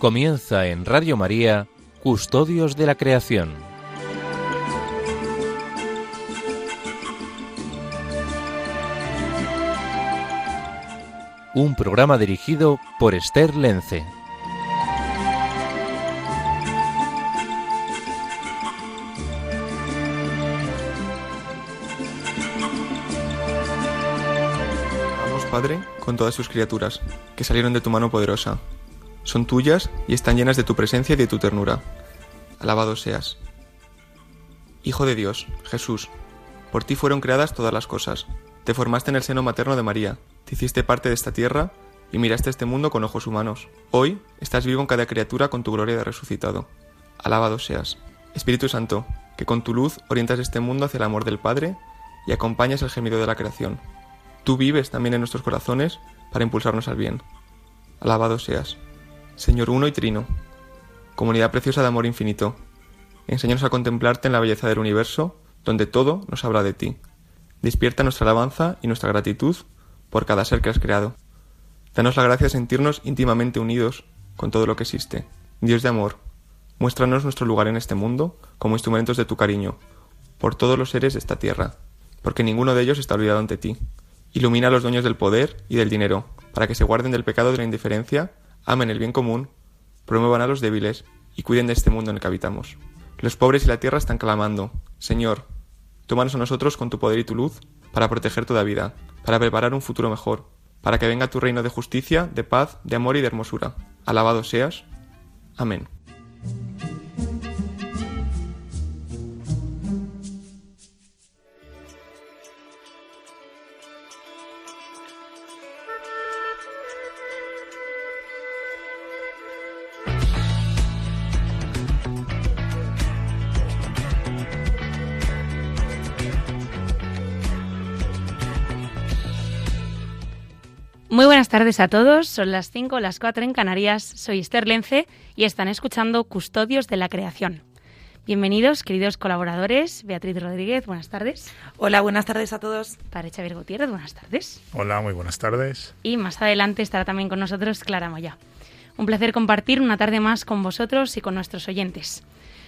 Comienza en Radio María, Custodios de la Creación. Un programa dirigido por Esther Lence. Vamos, Padre, con todas sus criaturas, que salieron de tu mano poderosa. Son tuyas y están llenas de tu presencia y de tu ternura. Alabado seas. Hijo de Dios, Jesús, por ti fueron creadas todas las cosas. Te formaste en el seno materno de María, te hiciste parte de esta tierra y miraste este mundo con ojos humanos. Hoy estás vivo en cada criatura con tu gloria de resucitado. Alabado seas. Espíritu Santo, que con tu luz orientas este mundo hacia el amor del Padre y acompañas el gemido de la creación. Tú vives también en nuestros corazones para impulsarnos al bien. Alabado seas. Señor uno y trino, comunidad preciosa de amor infinito, enséñanos a contemplarte en la belleza del universo, donde todo nos habla de ti. Despierta nuestra alabanza y nuestra gratitud por cada ser que has creado. Danos la gracia de sentirnos íntimamente unidos con todo lo que existe. Dios de amor, muéstranos nuestro lugar en este mundo como instrumentos de tu cariño, por todos los seres de esta tierra, porque ninguno de ellos está olvidado ante ti. Ilumina a los dueños del poder y del dinero, para que se guarden del pecado de la indiferencia, amen el bien común, promuevan a los débiles y cuiden de este mundo en el que habitamos. Los pobres y la tierra están clamando, Señor, tómanos a nosotros con tu poder y tu luz para proteger toda vida, para preparar un futuro mejor, para que venga tu reino de justicia, de paz, de amor y de hermosura. Alabado seas. Amén. Buenas tardes a todos, son las 5, las 4 en Canarias, soy Esther Lence y están escuchando Custodios de la Creación. Bienvenidos, queridos colaboradores. Beatriz Rodríguez, buenas tardes. Hola, buenas tardes a todos. Padre Xavier Gutiérrez, buenas tardes. Hola, muy buenas tardes. Y más adelante estará también con nosotros Clara Moya. Un placer compartir una tarde más con vosotros y con nuestros oyentes.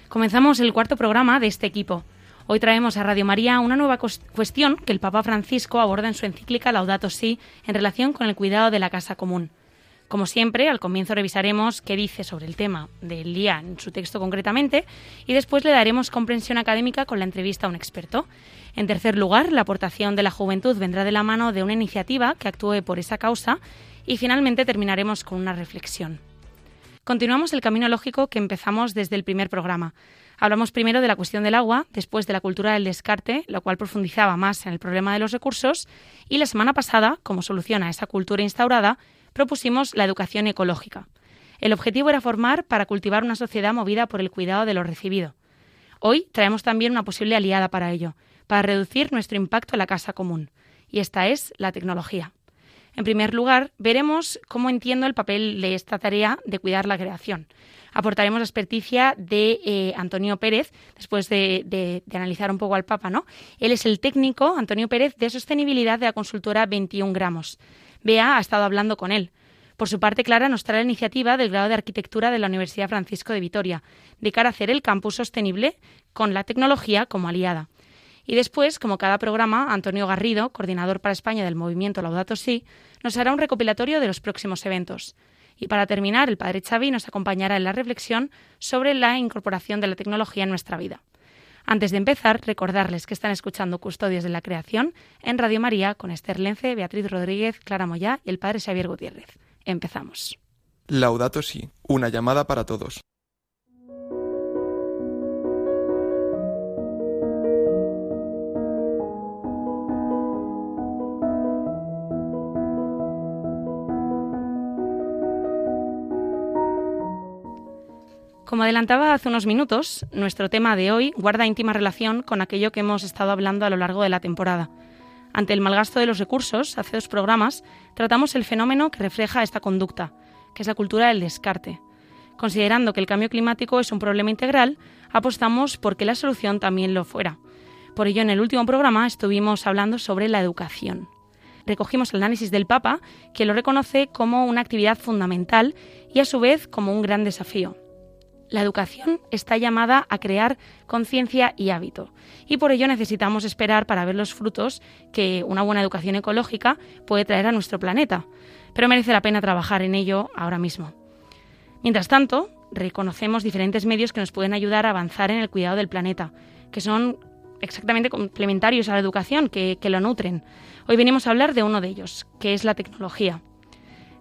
Comenzamos el cuarto programa de este equipo. Hoy traemos a Radio María una nueva cuestión que el Papa Francisco aborda en su encíclica Laudato Si en relación con el cuidado de la casa común. Como siempre, al comienzo revisaremos qué dice sobre el tema del día en su texto concretamente y después le daremos comprensión académica con la entrevista a un experto. En tercer lugar, la aportación de la juventud vendrá de la mano de una iniciativa que actúe por esa causa y finalmente terminaremos con una reflexión. Continuamos el camino lógico que empezamos desde el primer programa. Hablamos primero de la cuestión del agua, después de la cultura del descarte, lo cual profundizaba más en el problema de los recursos, y la semana pasada, como solución a esa cultura instaurada, propusimos la educación ecológica. El objetivo era formar para cultivar una sociedad movida por el cuidado de lo recibido. Hoy traemos también una posible aliada para ello, para reducir nuestro impacto en la casa común, y esta es la tecnología. En primer lugar, veremos cómo entiendo el papel de esta tarea de cuidar la creación aportaremos la experticia de eh, Antonio Pérez, después de, de, analizar un poco al Papa, ¿no? Él es el técnico, Antonio Pérez, de sostenibilidad de la consultora 21 gramos. Bea ha estado hablando con él. Por su parte, Clara nos trae la iniciativa del grado de arquitectura de la Universidad Francisco de Vitoria, de cara a hacer el campus sostenible con la tecnología como aliada. Y después, como cada programa, Antonio Garrido, coordinador para España del movimiento Laudato Si, nos hará un recopilatorio de los próximos eventos. Y para terminar, el padre Xavi nos acompañará en la reflexión sobre la incorporación de la tecnología en nuestra vida. Antes de empezar, recordarles que están escuchando Custodios de la Creación en Radio María con Esther Lence, Beatriz Rodríguez, Clara Moyá y el padre Xavier Gutiérrez. Empezamos. Laudato Si, una llamada para todos. Como adelantaba hace unos minutos, nuestro tema de hoy guarda íntima relación con aquello que hemos estado hablando a lo largo de la temporada. Ante el malgasto de los recursos, hace dos programas tratamos el fenómeno que refleja esta conducta, que es la cultura del descarte. Considerando que el cambio climático es un problema integral, apostamos por que la solución también lo fuera. Por ello, en el último programa estuvimos hablando sobre la educación. recogimos el análisis del Papa, que lo reconoce como una actividad fundamental y a su vez como un gran desafío. La educación está llamada a crear conciencia y hábito, y por ello necesitamos esperar para ver los frutos que una buena educación ecológica puede traer a nuestro planeta, pero merece la pena trabajar en ello ahora mismo. Mientras tanto, reconocemos diferentes medios que nos pueden ayudar a avanzar en el cuidado del planeta, que son exactamente complementarios a la educación, que, lo nutren. Hoy venimos a hablar de uno de ellos, que es la tecnología.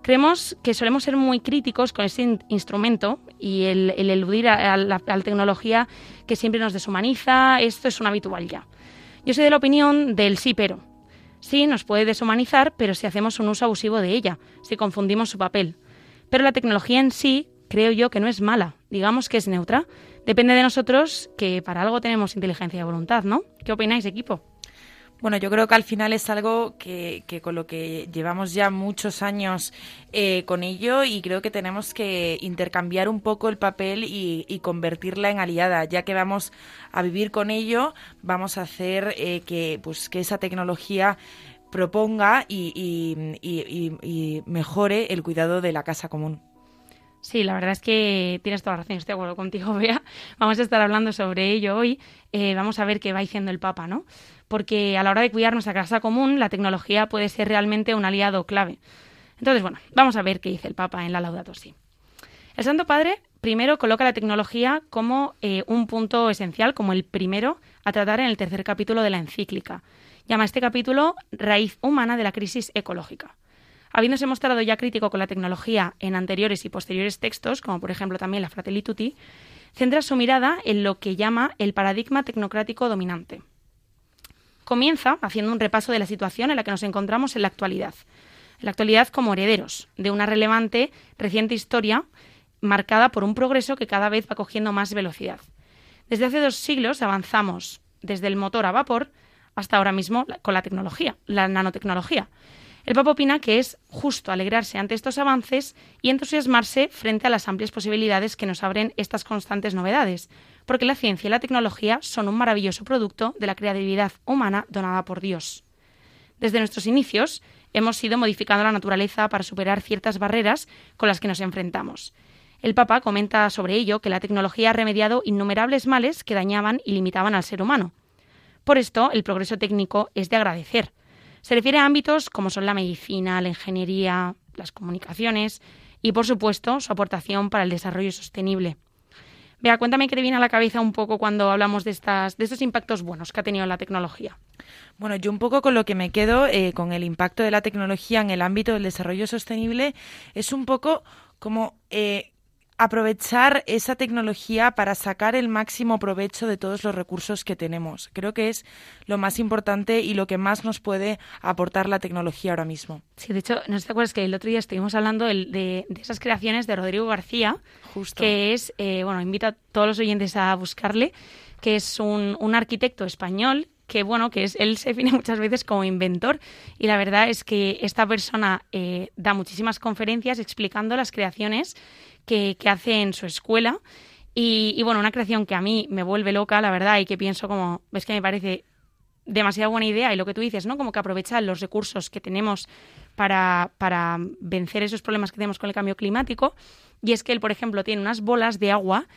Creemos que solemos ser muy críticos con este instrumento y el, eludir a, la, tecnología que siempre nos deshumaniza, esto es un habitual ya. Yo soy de la opinión del sí, pero. Sí, nos puede deshumanizar, pero si hacemos un uso abusivo de ella, si confundimos su papel. Pero la tecnología en sí, creo yo que no es mala, digamos que es neutra. Depende de nosotros que para algo tenemos inteligencia y voluntad, ¿no? ¿Qué opináis, equipo? Bueno, yo creo que al final es algo que, con lo que llevamos ya muchos años eh, con ello y creo que tenemos que intercambiar un poco el papel y, convertirla en aliada, ya que vamos a vivir con ello, vamos a hacer eh, que, pues, que esa tecnología proponga y, y mejore el cuidado de la casa común. Sí, la verdad es que tienes toda la razón, estoy de acuerdo contigo, Bea. Vamos a estar hablando sobre ello hoy. Eh, vamos a ver qué va diciendo el Papa, ¿no? Porque a la hora de cuidar nuestra casa común, la tecnología puede ser realmente un aliado clave. Entonces, bueno, vamos a ver qué dice el Papa en la Laudato Si. El Santo Padre primero coloca la tecnología como eh, un punto esencial, como el primero a tratar en el tercer capítulo de la encíclica. Llama este capítulo Raíz humana de la crisis ecológica. Habiéndose mostrado ya crítico con la tecnología en anteriores y posteriores textos, como por ejemplo también la Fratelli Tutti, centra su mirada en lo que llama el paradigma tecnocrático dominante. Comienza haciendo un repaso de la situación en la que nos encontramos en la actualidad. En la actualidad como herederos de una relevante reciente historia marcada por un progreso que cada vez va cogiendo más velocidad. Desde hace dos siglos avanzamos desde el motor a vapor hasta ahora mismo con la tecnología, la nanotecnología, el Papa opina que es justo alegrarse ante estos avances y entusiasmarse frente a las amplias posibilidades que nos abren estas constantes novedades, porque la ciencia y la tecnología son un maravilloso producto de la creatividad humana donada por Dios. Desde nuestros inicios hemos ido modificando la naturaleza para superar ciertas barreras con las que nos enfrentamos. El Papa comenta sobre ello que la tecnología ha remediado innumerables males que dañaban y limitaban al ser humano. Por esto, el progreso técnico es de agradecer, se refiere a ámbitos como son la medicina, la ingeniería, las comunicaciones y, por supuesto, su aportación para el desarrollo sostenible. Vea, cuéntame qué te viene a la cabeza un poco cuando hablamos de, estas, de estos impactos buenos que ha tenido la tecnología. Bueno, yo un poco con lo que me quedo eh, con el impacto de la tecnología en el ámbito del desarrollo sostenible es un poco como eh, aprovechar esa tecnología para sacar el máximo provecho de todos los recursos que tenemos. Creo que es lo más importante y lo que más nos puede aportar la tecnología ahora mismo. Sí, de hecho, ¿no te acuerdas que el otro día estuvimos hablando de, esas creaciones de Rodrigo García? Justo. Que es, eh, bueno, invito a todos los oyentes a buscarle, que es un, un arquitecto español que bueno, que es, él se define muchas veces como inventor y la verdad es que esta persona eh, da muchísimas conferencias explicando las creaciones que, hace en su escuela. Y, bueno, una creación que a mí me vuelve loca, la verdad, y que pienso como, ves que me parece demasiado buena idea y lo que tú dices, ¿no? Como que aprovecha los recursos que tenemos para, para vencer esos problemas que tenemos con el cambio climático. Y es que él, por ejemplo, tiene unas bolas de agua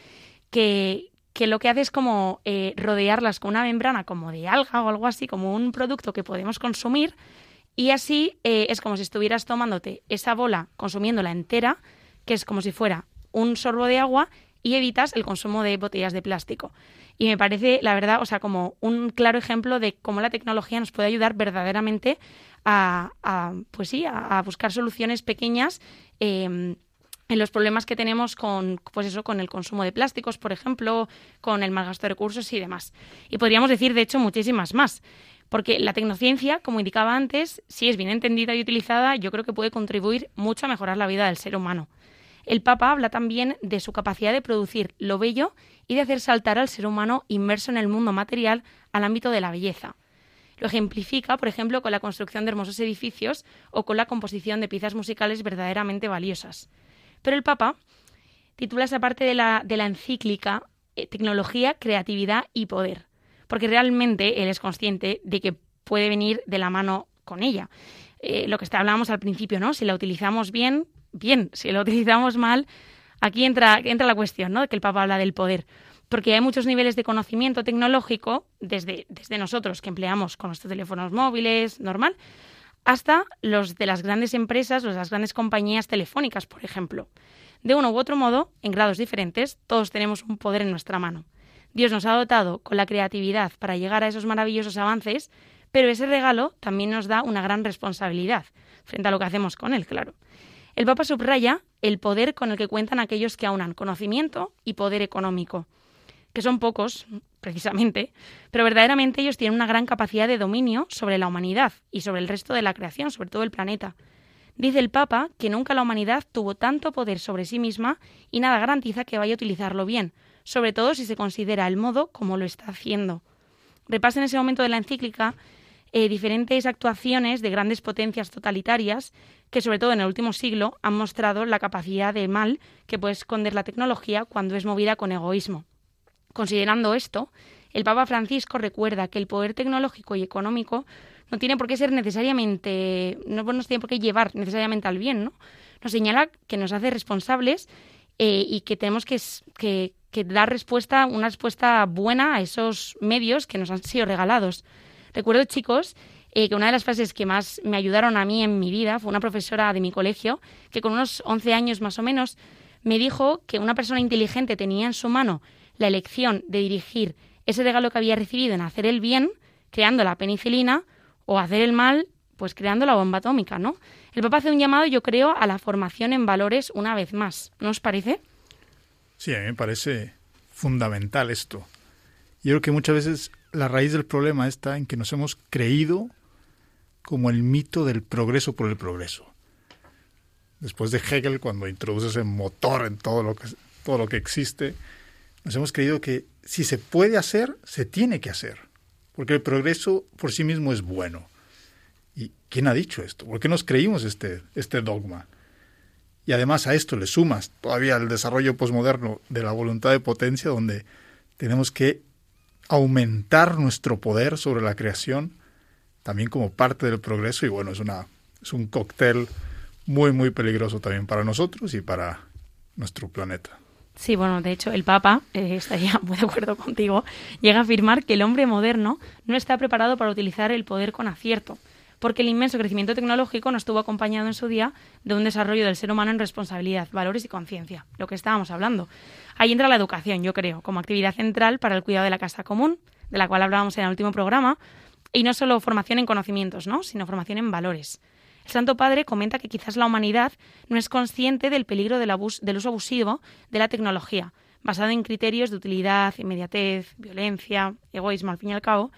que, que lo que hace es como eh, rodearlas con una membrana como de alga o algo así, como un producto que podemos consumir. Y así eh, es como si estuvieras tomándote esa bola, consumiéndola entera, que es como si fuera un sorbo de agua y evitas el consumo de botellas de plástico. Y me parece, la verdad, o sea, como un claro ejemplo de cómo la tecnología nos puede ayudar verdaderamente a, pues sí, a, buscar soluciones pequeñas em, en los problemas que tenemos con, pues eso, con el consumo de plásticos, por ejemplo, con el mal gasto de recursos y demás. Y podríamos decir, de hecho, muchísimas más. Porque la tecnociencia, como indicaba antes, si es bien entendida y utilizada, yo creo que puede contribuir mucho a mejorar la vida del ser humano. El Papa habla también de su capacidad de producir lo bello y de hacer saltar al ser humano inmerso en el mundo material al ámbito de la belleza. Lo ejemplifica, por ejemplo, con la construcción de hermosos edificios o con la composición de piezas musicales verdaderamente valiosas. Pero el Papa titula esa parte de la, encíclica eh, Tecnología, Creatividad y Poder, porque realmente él es consciente de que puede venir de la mano con ella. eh, lo que hablábamos al principio, ¿no? Si la utilizamos bien, bien. Si la utilizamos mal, aquí entra, entra la cuestión, ¿no? De que el Papa habla del poder. Porque hay muchos niveles de conocimiento tecnológico, desde, desde nosotros que empleamos con nuestros teléfonos móviles, normal, hasta los de las grandes empresas o las grandes compañías telefónicas, por ejemplo. De uno u otro modo, en grados diferentes, todos tenemos un poder en nuestra mano. Dios nos ha dotado con la creatividad para llegar a esos maravillosos avances, pero ese regalo también nos da una gran responsabilidad frente a lo que hacemos con él, claro. El Papa subraya el poder con el que cuentan aquellos que aunan conocimiento y poder económico, que son pocos, precisamente, pero verdaderamente ellos tienen una gran capacidad de dominio sobre la humanidad y sobre el resto de la creación, sobre todo el planeta. Dice el Papa que nunca la humanidad tuvo tanto poder sobre sí misma y nada garantiza que vaya a utilizarlo bien, sobre todo si se considera el modo como lo está haciendo. Repasa en ese momento de la encíclica eh, diferentes actuaciones de grandes potencias totalitarias que, sobre todo en el último siglo, han mostrado la capacidad de mal que puede esconder la tecnología cuando es movida con egoísmo. Considerando esto, el Papa Francisco recuerda que el poder tecnológico y económico no tiene por qué ser necesariamente, no nos tiene por qué llevar necesariamente al bien, ¿no? Nos señala que nos hace responsables eh, y que tenemos que, dar respuesta, una respuesta buena a esos medios que nos han sido regalados. Recuerdo, chicos, eh, que una de las frases que más me ayudaron a mí en mi vida fue una profesora de mi colegio, que con unos 11 años más o menos me dijo que una persona inteligente tenía en su mano la elección de dirigir ese regalo que había recibido en hacer el bien, creando la penicilina, o hacer el mal, pues creando la bomba atómica, ¿no? El Papa hace un llamado, yo creo, a la formación en valores una vez más. ¿No os parece? Sí, a mí me parece fundamental esto. Yo creo que muchas veces la raíz del problema está en que nos hemos creído como el mito del progreso por el progreso. Después de Hegel, cuando introduce ese motor en todo lo que, todo lo que existe, nos hemos creído que si se puede hacer, se tiene que hacer porque el progreso por sí mismo es bueno. ¿Y quién ha dicho esto? ¿Por qué nos creímos este, este dogma? Y además a esto le sumas todavía el desarrollo posmoderno de la voluntad de potencia, donde tenemos que aumentar nuestro poder sobre la creación, también como parte del progreso, y bueno, es, una, es un cóctel muy, muy peligroso también para nosotros y para nuestro planeta. Sí, bueno, de hecho, el Papa, eh, estaría muy de acuerdo contigo, llega a afirmar que el hombre moderno no está preparado para utilizar el poder con acierto, porque el inmenso crecimiento tecnológico no estuvo acompañado en su día de un desarrollo del ser humano en responsabilidad, valores y conciencia, lo que estábamos hablando. Ahí entra la educación, yo creo, como actividad central para el cuidado de la casa común, de la cual hablábamos en el último programa, y no solo formación en conocimientos, ¿no? sino formación en valores. El Santo Padre comenta que quizás la humanidad no es consciente del peligro del, del uso abusivo de la tecnología, basado en criterios de utilidad, inmediatez, violencia, egoísmo al fin y al cabo,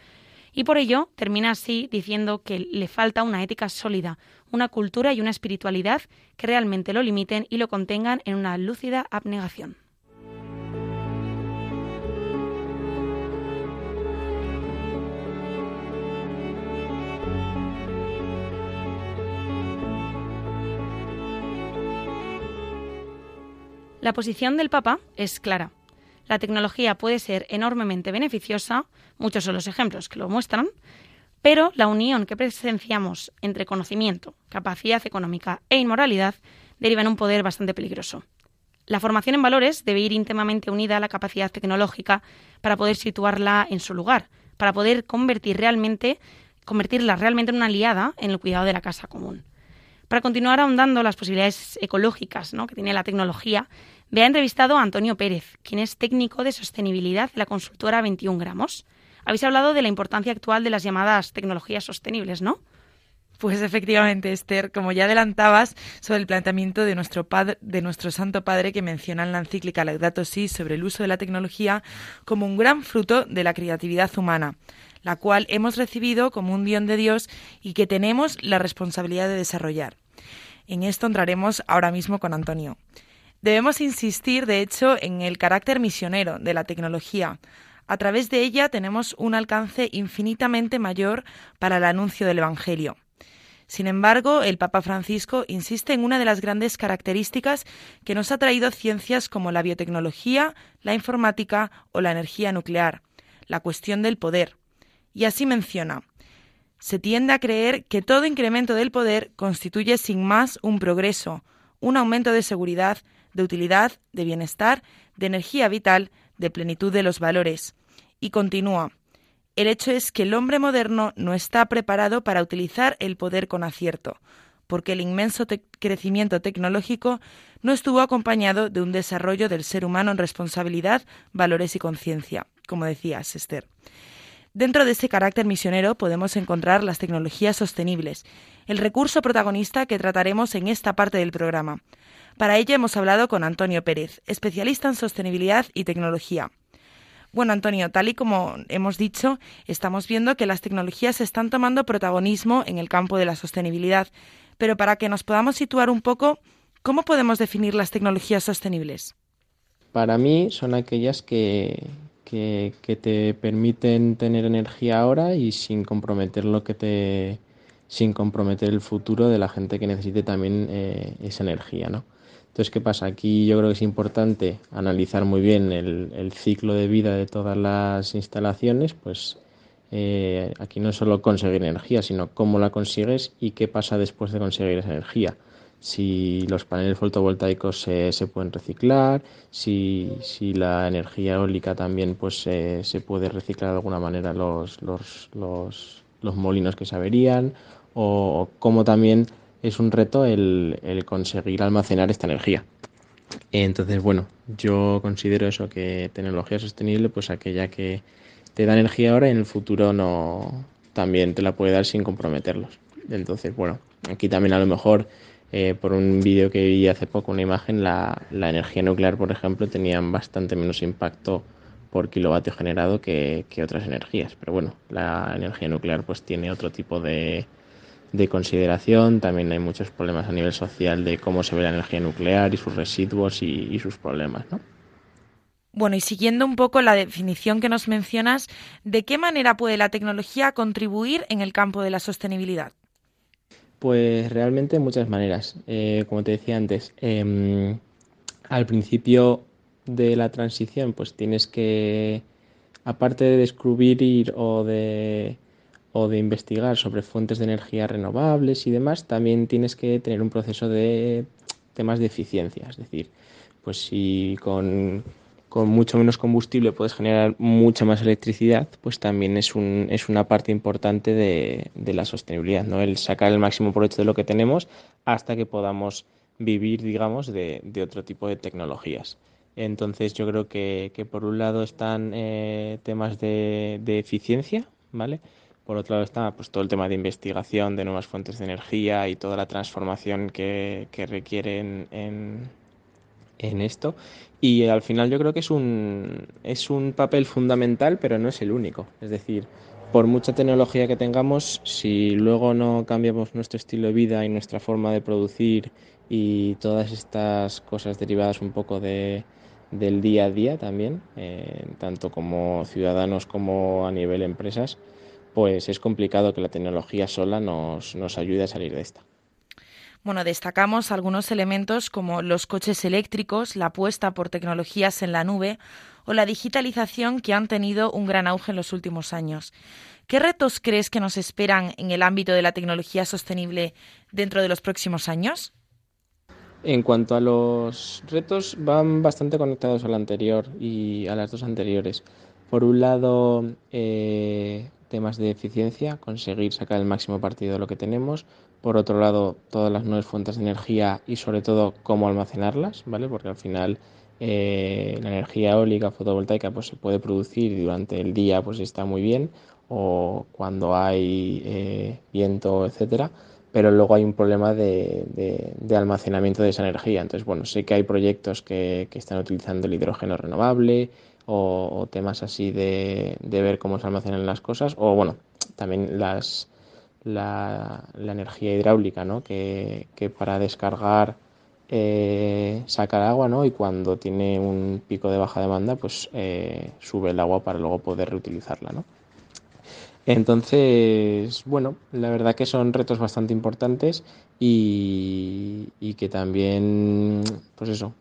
y por ello termina así diciendo que le falta una ética sólida, una cultura y una espiritualidad que realmente lo limiten y lo contengan en una lúcida abnegación. La posición del Papa es clara. La tecnología puede ser enormemente beneficiosa, muchos son los ejemplos que lo muestran, pero la unión que presenciamos entre conocimiento, capacidad económica e inmoralidad deriva en un poder bastante peligroso. La formación en valores debe ir íntimamente unida a la capacidad tecnológica para poder situarla en su lugar, para poder convertir realmente, convertirla realmente en una aliada en el cuidado de la casa común. Para continuar ahondando las posibilidades ecológicas que tiene la tecnología, me ha entrevistado a Antonio Pérez, quien es técnico de sostenibilidad de la consultora 21 gramos. Habéis hablado de la importancia actual de las llamadas tecnologías sostenibles, ¿no? Pues efectivamente, Esther, como ya adelantabas sobre el planteamiento de nuestro, padre, de nuestro Santo Padre que menciona en la encíclica Laudato Si sobre el uso de la tecnología como un gran fruto de la creatividad humana, la cual hemos recibido como un guion de Dios y que tenemos la responsabilidad de desarrollar. En esto entraremos ahora mismo con Antonio. Debemos insistir, de hecho, en el carácter misionero de la tecnología. A través de ella tenemos un alcance infinitamente mayor para el anuncio del Evangelio. Sin embargo, el Papa Francisco insiste en una de las grandes características que nos ha traído ciencias como la biotecnología, la informática o la energía nuclear, la cuestión del poder. Y así menciona, Se tiende a creer que todo incremento del poder constituye sin más un progreso, un aumento de seguridad, de utilidad, de bienestar, de energía vital, de plenitud de los valores. Y continúa. El hecho es que el hombre moderno no está preparado para utilizar el poder con acierto, porque el inmenso crecimiento tecnológico no estuvo acompañado de un desarrollo del ser humano en responsabilidad, valores y conciencia, como decías, Esther. Dentro de ese carácter misionero podemos encontrar las tecnologías sostenibles, el recurso protagonista que trataremos en esta parte del programa. Para ello hemos hablado con Antonio Pérez, especialista en sostenibilidad y tecnología. Bueno, Antonio, tal y como hemos dicho, estamos viendo que las tecnologías están tomando protagonismo en el campo de la sostenibilidad, pero para que nos podamos situar un poco, ¿cómo podemos definir las tecnologías sostenibles? Para mí son aquellas que, que, te permiten tener energía ahora y sin comprometer lo que te sin comprometer el futuro de la gente que necesite también eh, esa energía, ¿no? Entonces, ¿qué pasa? Aquí yo creo que es importante analizar muy bien el, ciclo de vida de todas las instalaciones, pues eh, aquí no es solo conseguir energía, sino cómo la consigues y qué pasa después de conseguir esa energía. Si los paneles fotovoltaicos se, pueden reciclar, si, la energía eólica también pues, se puede reciclar de alguna manera los, los, los, los molinos que se averían, o cómo también es un reto el, conseguir almacenar esta energía. Entonces, bueno, yo considero eso, que tecnología sostenible, pues aquella que te da energía ahora y en el futuro no también te la puede dar sin comprometerlos. Entonces, bueno, aquí también a lo mejor eh, por un vídeo que vi hace poco, una imagen, la, la, energía nuclear, por ejemplo, tenía bastante menos impacto por kilovatio generado que, que otras energías. Pero bueno, la energía nuclear pues tiene otro tipo de, de consideración. También hay muchos problemas a nivel social de cómo se ve la energía nuclear y sus residuos y, sus problemas, ¿no? Bueno, y siguiendo un poco la definición que nos mencionas, ¿de qué manera puede la tecnología contribuir en el campo de la sostenibilidad? Pues realmente muchas maneras. Eh, como te decía antes, em, al principio de la transición, pues tienes que, aparte de descubrir o de o de investigar sobre fuentes de energía renovables y demás, también tienes que tener un proceso de temas de eficiencia. Es decir, pues si con, mucho menos combustible puedes generar mucha más electricidad, pues también es, un, es una parte importante de, la sostenibilidad, ¿no? El sacar el máximo provecho de lo que tenemos hasta que podamos vivir, digamos, de, otro tipo de tecnologías. Entonces yo creo que, por un lado están eh, temas de, de eficiencia, ¿vale? Por otro lado está pues, todo el tema de investigación de nuevas fuentes de energía y toda la transformación que, que requieren en, en, esto. Y al final yo creo que es un, es un papel fundamental, pero no es el único. Es decir, por mucha tecnología que tengamos, si luego no cambiamos nuestro estilo de vida y nuestra forma de producir y todas estas cosas derivadas un poco de, del día a día también, eh, tanto como ciudadanos como a nivel empresas, pues es complicado que la tecnología sola nos, nos ayude a salir de esta. Bueno, destacamos algunos elementos como los coches eléctricos, la apuesta por tecnologías en la nube o la digitalización que han tenido un gran auge en los últimos años. ¿Qué retos crees que nos esperan en el ámbito de la tecnología sostenible dentro de los próximos años? En cuanto a los retos, van bastante conectados al anterior y a las dos anteriores. Por un lado, eh, temas de eficiencia, conseguir sacar el máximo partido de lo que tenemos. Por otro lado, todas las nuevas fuentes de energía y sobre todo cómo almacenarlas, ¿vale? Porque al final eh, la energía eólica, fotovoltaica, pues se puede producir durante el día pues está muy bien o cuando hay eh, viento, etcétera. Pero luego hay un problema de, de, almacenamiento de esa energía. Entonces, bueno, sé que hay proyectos que, que están utilizando el hidrógeno renovable, o, temas así de, de, ver cómo se almacenan las cosas, o bueno, también las, la, la energía hidráulica, ¿no? que, que para descargar eh, sacar agua, ¿no? Y cuando tiene un pico de baja demanda, pues eh, sube el agua para luego poder reutilizarla, ¿no? Entonces, bueno, la verdad que son retos bastante importantes y, que también, pues eso,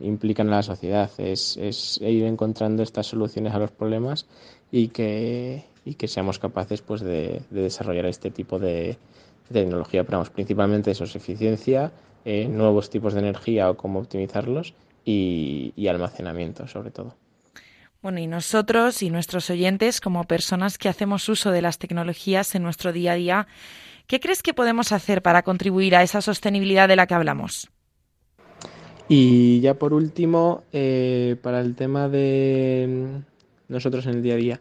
implican a la sociedad. Es, es, ir encontrando estas soluciones a los problemas y que, y que seamos capaces pues de, desarrollar este tipo de, tecnología. Pero vamos, principalmente eso es eficiencia, eh, nuevos tipos de energía o cómo optimizarlos y almacenamiento sobre todo. Bueno, y nosotros y nuestros oyentes, como personas que hacemos uso de las tecnologías en nuestro día a día, ¿qué crees que podemos hacer para contribuir a esa sostenibilidad de la que hablamos? Y ya por último, eh, para el tema de nosotros en el día a día,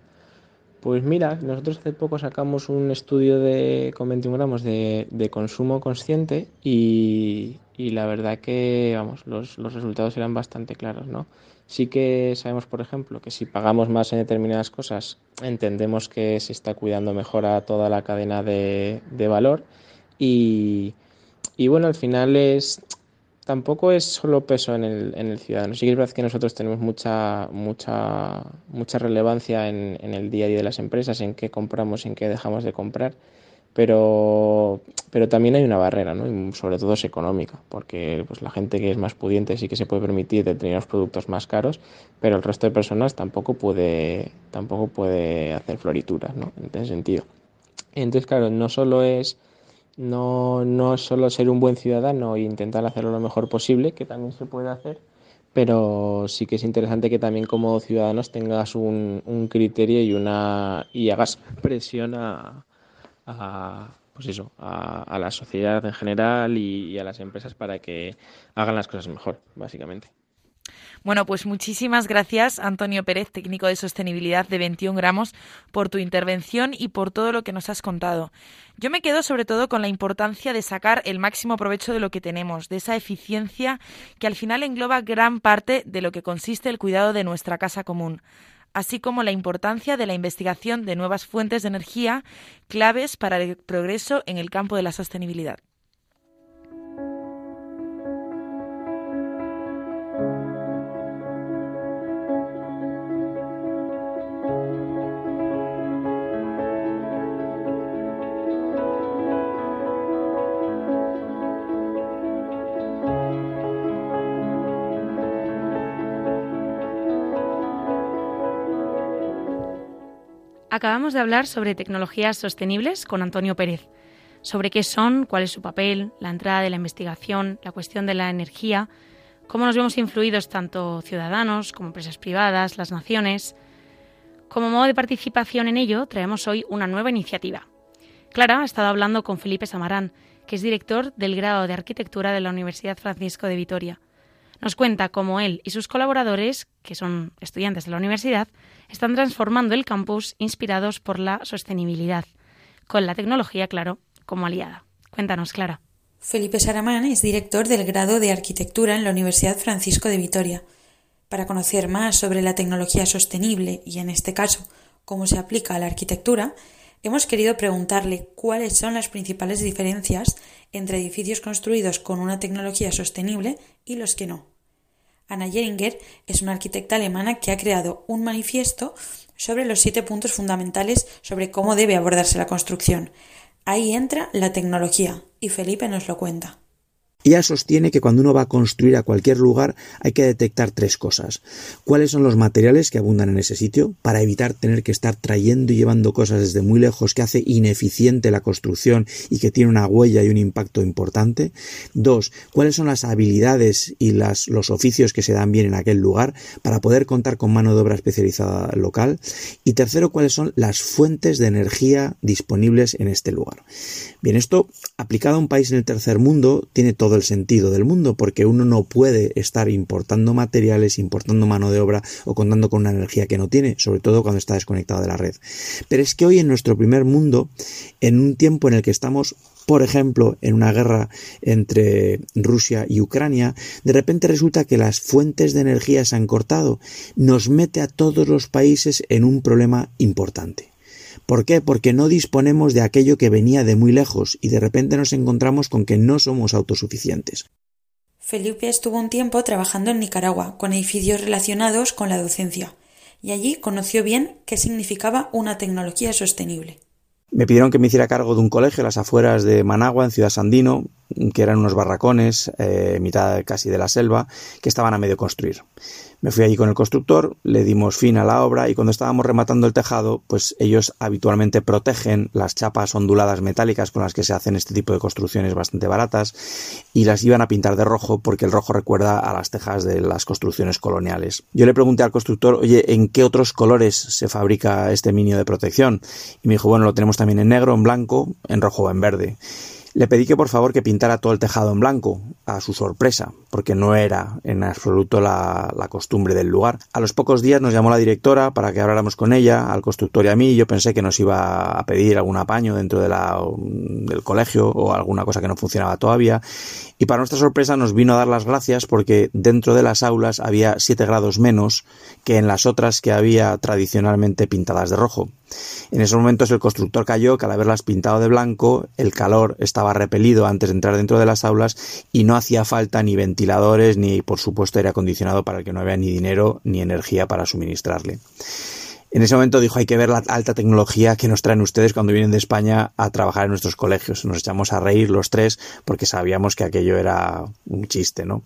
pues mira, nosotros hace poco sacamos un estudio de, con 21 gramos de, consumo consciente y, la verdad que, vamos, los resultados eran bastante claros, ¿no? Sí que sabemos, por ejemplo, que si pagamos más en determinadas cosas, entendemos que se está cuidando mejor a toda la cadena de, valor. Y, bueno, al final es tampoco es solo peso en el, en el ciudadano. Sí que es verdad que nosotros tenemos mucha, mucha, mucha relevancia en, en el día a día de las empresas, en qué compramos, en qué dejamos de comprar pero, pero también hay una barrera, ¿no? Y sobre todo es económica, porque pues, la gente que es más pudiente sí que se puede permitir determinados productos más caros, pero el resto de personas tampoco puede, tampoco puede hacer florituras, ¿no? En ese sentido. Entonces, claro, no solo es no, no solo ser un buen ciudadano e intentar hacerlo lo mejor posible, que también se puede hacer, pero sí que es interesante que también como ciudadanos tengas un, un criterio y una y hagas presión a, a, pues eso, a, la sociedad en general y, a las empresas para que hagan las cosas mejor, básicamente. Bueno, pues muchísimas gracias, Antonio Pérez, técnico de sostenibilidad de 21 gramos, por tu intervención y por todo lo que nos has contado. Yo me quedo sobre todo con la importancia de sacar el máximo provecho de lo que tenemos, de esa eficiencia que al final engloba gran parte de lo que consiste el cuidado de nuestra casa común así como la importancia de la investigación de nuevas fuentes de energía claves para el progreso en el campo de la sostenibilidad. Acabamos de hablar sobre tecnologías sostenibles con Antonio Pérez, sobre qué son, cuál es su papel, la entrada de la investigación, la cuestión de la energía, cómo nos vemos influidos tanto ciudadanos como empresas privadas, las naciones. Como modo de participación en ello, traemos hoy una nueva iniciativa. Clara ha estado hablando con Felipe Samarán, que es director del grado de arquitectura de la Universidad Francisco de Vitoria. Nos cuenta cómo él y sus colaboradores, que son estudiantes de la universidad, están transformando el campus inspirados por la sostenibilidad, con la tecnología, claro, como aliada. Cuéntanos, Clara. Felipe Saramán es director del grado de Arquitectura en la Universidad Francisco de Vitoria. Para conocer más sobre la tecnología sostenible y, en este caso, cómo se aplica a la arquitectura, hemos querido preguntarle cuáles son las principales diferencias entre edificios construidos con una tecnología sostenible y los que no. Anna Jeringer es una arquitecta alemana que ha creado un manifiesto sobre los siete puntos fundamentales sobre cómo debe abordarse la construcción. Ahí entra la tecnología y Felipe nos lo cuenta. Ella sostiene que cuando uno va a construir a cualquier lugar hay que detectar tres cosas. ¿Cuáles son los materiales que abundan en ese sitio para evitar tener que estar trayendo y llevando cosas desde muy lejos que hace ineficiente la construcción y que tiene una huella y un impacto importante? Dos, ¿cuáles son las habilidades y los oficios que se dan bien en aquel lugar para poder contar con mano de obra especializada local? Y tercero, ¿cuáles son las fuentes de energía disponibles en este lugar? Bien, esto aplicado a un país en el tercer mundo tiene todo el sentido del mundo, porque uno no puede estar importando materiales, importando mano de obra o contando con una energía que no tiene, sobre todo cuando está desconectado de la red. Pero es que hoy en nuestro primer mundo, en un tiempo en el que estamos por ejemplo, en una guerra entre Rusia y Ucrania, de repente resulta que las fuentes de energía se han cortado, nos mete a todos los países en un problema importante. ¿Por qué? Porque no disponemos de aquello que venía de muy lejos y de repente nos encontramos con que no somos autosuficientes. Felipe estuvo un tiempo trabajando en Nicaragua con edificios relacionados con la docencia y allí conoció bien qué significaba una tecnología sostenible. Me pidieron que me hiciera cargo de un colegio a las afueras de Managua, en Ciudad Sandino, que eran unos barracones, eh, mitad casi de la selva, que estaban a medio construir. Me fui allí con el constructor, le dimos fin a la obra y cuando estábamos rematando el tejado, pues ellos habitualmente protegen las chapas onduladas metálicas con las que se hacen este tipo de construcciones bastante baratas y las iban a pintar de rojo porque el rojo recuerda a las tejas de las construcciones coloniales. Yo le pregunté al constructor, oye, ¿en qué otros colores se fabrica este minio de protección? Y me dijo, bueno, lo tenemos también en negro, en blanco, en rojo o en verde. Le pedí que por favor que pintara todo el tejado en blanco, a su sorpresa, porque no era en absoluto la, costumbre del lugar. A los pocos días nos llamó la directora para que habláramos con ella, al constructor y a mí. Yo pensé que nos iba a pedir algún apaño dentro de la, del colegio o alguna cosa que no funcionaba todavía. Y para nuestra sorpresa nos vino a dar las gracias porque dentro de las aulas había 7 grados menos que en las otras que había tradicionalmente pintadas de rojo. En esos momentos el constructor cayó que al haberlas pintado de blanco el calor estaba repelido antes de entrar dentro de las aulas y no hacía falta ni ventiladores ni por supuesto aire acondicionado para el que no había ni dinero ni energía para suministrarle. En ese momento dijo hay que ver la alta tecnología que nos traen ustedes cuando vienen de España a trabajar en nuestros colegios. Nos echamos a reír los tres porque sabíamos que aquello era un chiste, ¿no?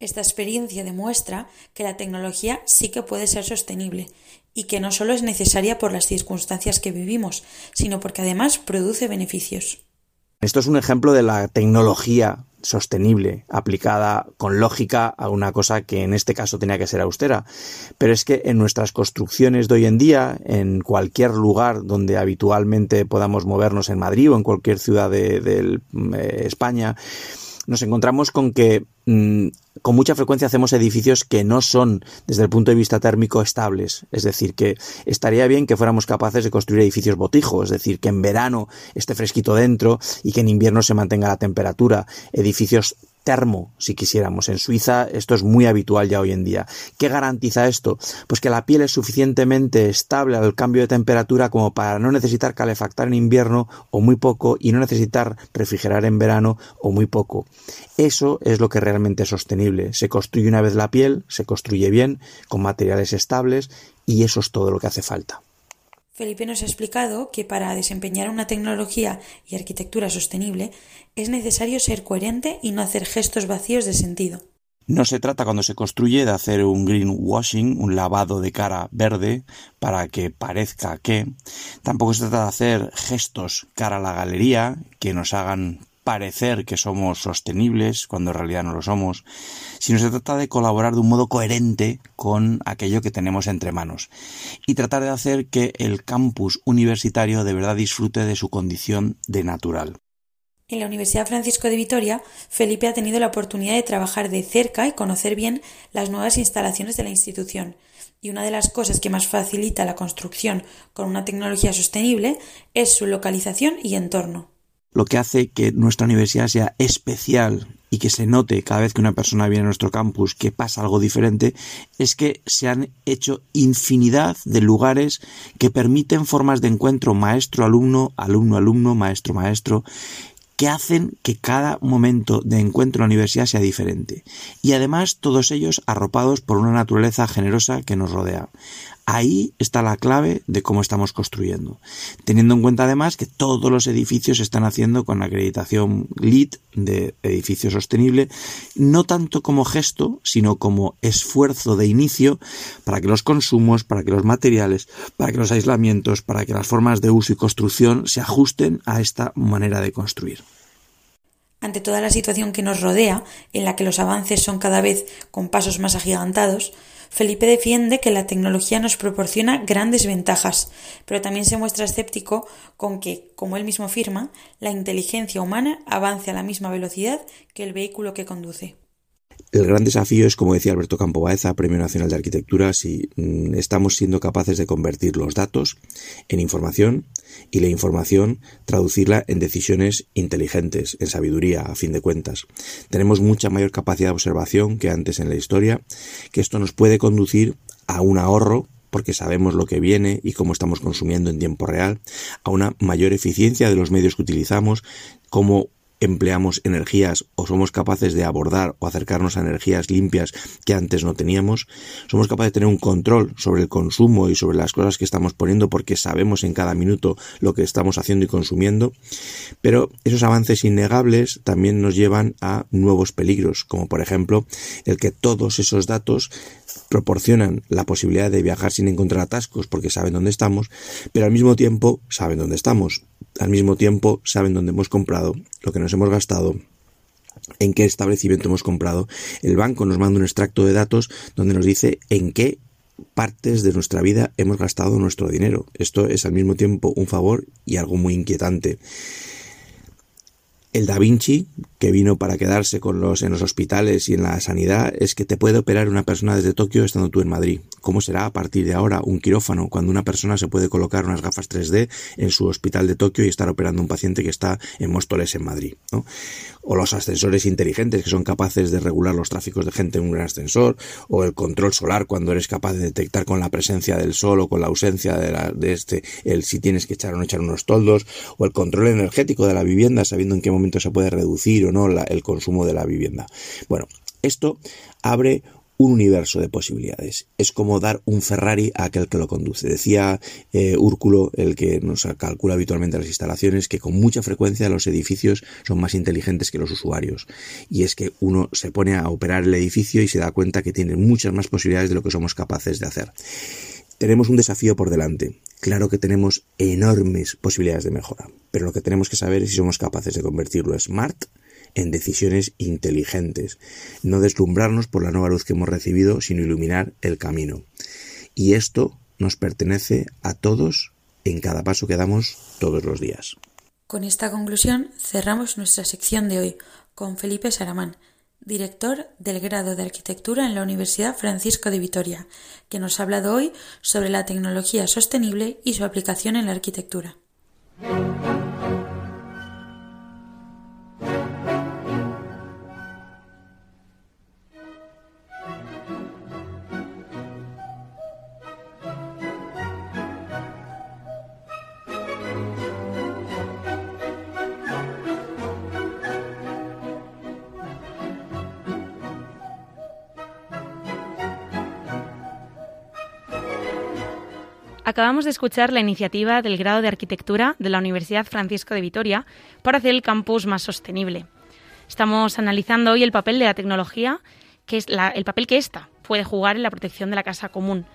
Esta experiencia demuestra que la tecnología sí que puede ser sostenible y que no solo es necesaria por las circunstancias que vivimos, sino porque además produce beneficios. Esto es un ejemplo de la tecnología sostenible, aplicada con lógica a una cosa que en este caso tenía que ser austera. Pero es que en nuestras construcciones de hoy en día, en cualquier lugar donde habitualmente podamos movernos en Madrid o en cualquier ciudad de, eh, España, nos encontramos con que mm, con mucha frecuencia hacemos edificios que no son, desde el punto de vista térmico, estables. Es decir, que estaría bien que fuéramos capaces de construir edificios botijo, es decir, que en verano esté fresquito dentro y que en invierno se mantenga la temperatura. Edificios termo, si quisiéramos. En Suiza esto es muy habitual ya hoy en día. ¿Qué garantiza esto? Pues que la piel es suficientemente estable al cambio de temperatura como para no necesitar calefactar en invierno o muy poco y no necesitar refrigerar en verano o muy poco. Eso es lo que realmente es sostenible. Se construye una vez la piel, se construye bien, con materiales estables y eso es todo lo que hace falta. Felipe nos ha explicado que para desempeñar una tecnología y arquitectura sostenible es necesario ser coherente y no hacer gestos vacíos de sentido. No se trata cuando se construye de hacer un greenwashing, un lavado de cara verde para que parezca que. Tampoco se trata de hacer gestos cara a la galería que nos hagan parecer que somos sostenibles cuando en realidad no lo somos, sino se trata de colaborar de un modo coherente con aquello que tenemos entre manos y tratar de hacer que el campus universitario de verdad disfrute de su condición de natural. En la Universidad Francisco de Vitoria, Felipe ha tenido la oportunidad de trabajar de cerca y conocer bien las nuevas instalaciones de la institución. Y una de las cosas que más facilita la construcción con una tecnología sostenible es su localización y entorno lo que hace que nuestra universidad sea especial y que se note cada vez que una persona viene a nuestro campus que pasa algo diferente, es que se han hecho infinidad de lugares que permiten formas de encuentro maestro-alumno, alumno-alumno, maestro-maestro, que hacen que cada momento de encuentro en la universidad sea diferente. Y además todos ellos arropados por una naturaleza generosa que nos rodea. Ahí está la clave de cómo estamos construyendo. Teniendo en cuenta además que todos los edificios se están haciendo con acreditación LEED de edificio sostenible, no tanto como gesto, sino como esfuerzo de inicio para que los consumos, para que los materiales, para que los aislamientos, para que las formas de uso y construcción se ajusten a esta manera de construir. Ante toda la situación que nos rodea, en la que los avances son cada vez con pasos más agigantados, Felipe defiende que la tecnología nos proporciona grandes ventajas, pero también se muestra escéptico con que, como él mismo afirma, la inteligencia humana avance a la misma velocidad que el vehículo que conduce. El gran desafío es, como decía Alberto Campo Baeza, Premio Nacional de Arquitectura, si mm, estamos siendo capaces de convertir los datos en información y la información traducirla en decisiones inteligentes, en sabiduría, a fin de cuentas. Tenemos mucha mayor capacidad de observación que antes en la historia, que esto nos puede conducir a un ahorro porque sabemos lo que viene y cómo estamos consumiendo en tiempo real, a una mayor eficiencia de los medios que utilizamos, como empleamos energías o somos capaces de abordar o acercarnos a energías limpias que antes no teníamos, somos capaces de tener un control sobre el consumo y sobre las cosas que estamos poniendo porque sabemos en cada minuto lo que estamos haciendo y consumiendo, pero esos avances innegables también nos llevan a nuevos peligros, como por ejemplo el que todos esos datos proporcionan la posibilidad de viajar sin encontrar atascos porque saben dónde estamos, pero al mismo tiempo saben dónde estamos, al mismo tiempo saben dónde hemos comprado, lo que nos hemos gastado, en qué establecimiento hemos comprado. El banco nos manda un extracto de datos donde nos dice en qué partes de nuestra vida hemos gastado nuestro dinero. Esto es al mismo tiempo un favor y algo muy inquietante. El Da Vinci, que vino para quedarse con los en los hospitales y en la sanidad, es que te puede operar una persona desde Tokio estando tú en Madrid. ¿Cómo será a partir de ahora un quirófano cuando una persona se puede colocar unas gafas 3D en su hospital de Tokio y estar operando un paciente que está en Móstoles en Madrid? O los ascensores inteligentes que son capaces de regular los tráficos de gente en un gran ascensor, o el control solar cuando eres capaz de detectar con la presencia del sol o con la ausencia de, la, de este el si tienes que echar o no echar unos toldos, o el control energético de la vivienda sabiendo en qué momento se puede reducir o no el consumo de la vivienda. Bueno, esto abre un universo de posibilidades. Es como dar un Ferrari a aquel que lo conduce. Decía eh, Úrculo, el que nos calcula habitualmente las instalaciones, que con mucha frecuencia los edificios son más inteligentes que los usuarios. Y es que uno se pone a operar el edificio y se da cuenta que tiene muchas más posibilidades de lo que somos capaces de hacer. Tenemos un desafío por delante. Claro que tenemos enormes posibilidades de mejora, pero lo que tenemos que saber es si somos capaces de convertirlo smart en decisiones inteligentes, no deslumbrarnos por la nueva luz que hemos recibido, sino iluminar el camino. Y esto nos pertenece a todos en cada paso que damos todos los días. Con esta conclusión cerramos nuestra sección de hoy con Felipe Saramán, director del grado de Arquitectura en la Universidad Francisco de Vitoria, que nos ha hablado hoy sobre la tecnología sostenible y su aplicación en la arquitectura. Acabamos de escuchar la iniciativa del grado de arquitectura de la Universidad Francisco de Vitoria para hacer el campus más sostenible. Estamos analizando hoy el papel de la tecnología, que es el papel que ésta puede jugar en la protección de la casa común.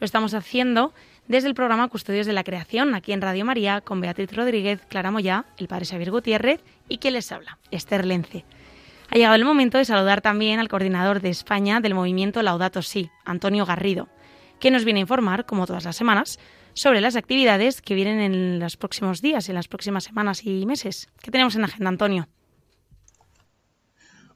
Lo estamos haciendo desde el programa Custodios de la Creación, aquí en Radio María, con Beatriz Rodríguez, Clara Moyá, el padre Xavier Gutiérrez y quien les habla, Esther Lence. Ha llegado el momento de saludar también al coordinador de España del movimiento Laudato Si, Antonio Garrido que nos viene a informar, como todas las semanas, sobre las actividades que vienen en los próximos días, en las próximas semanas y meses. ¿Qué tenemos en agenda, Antonio?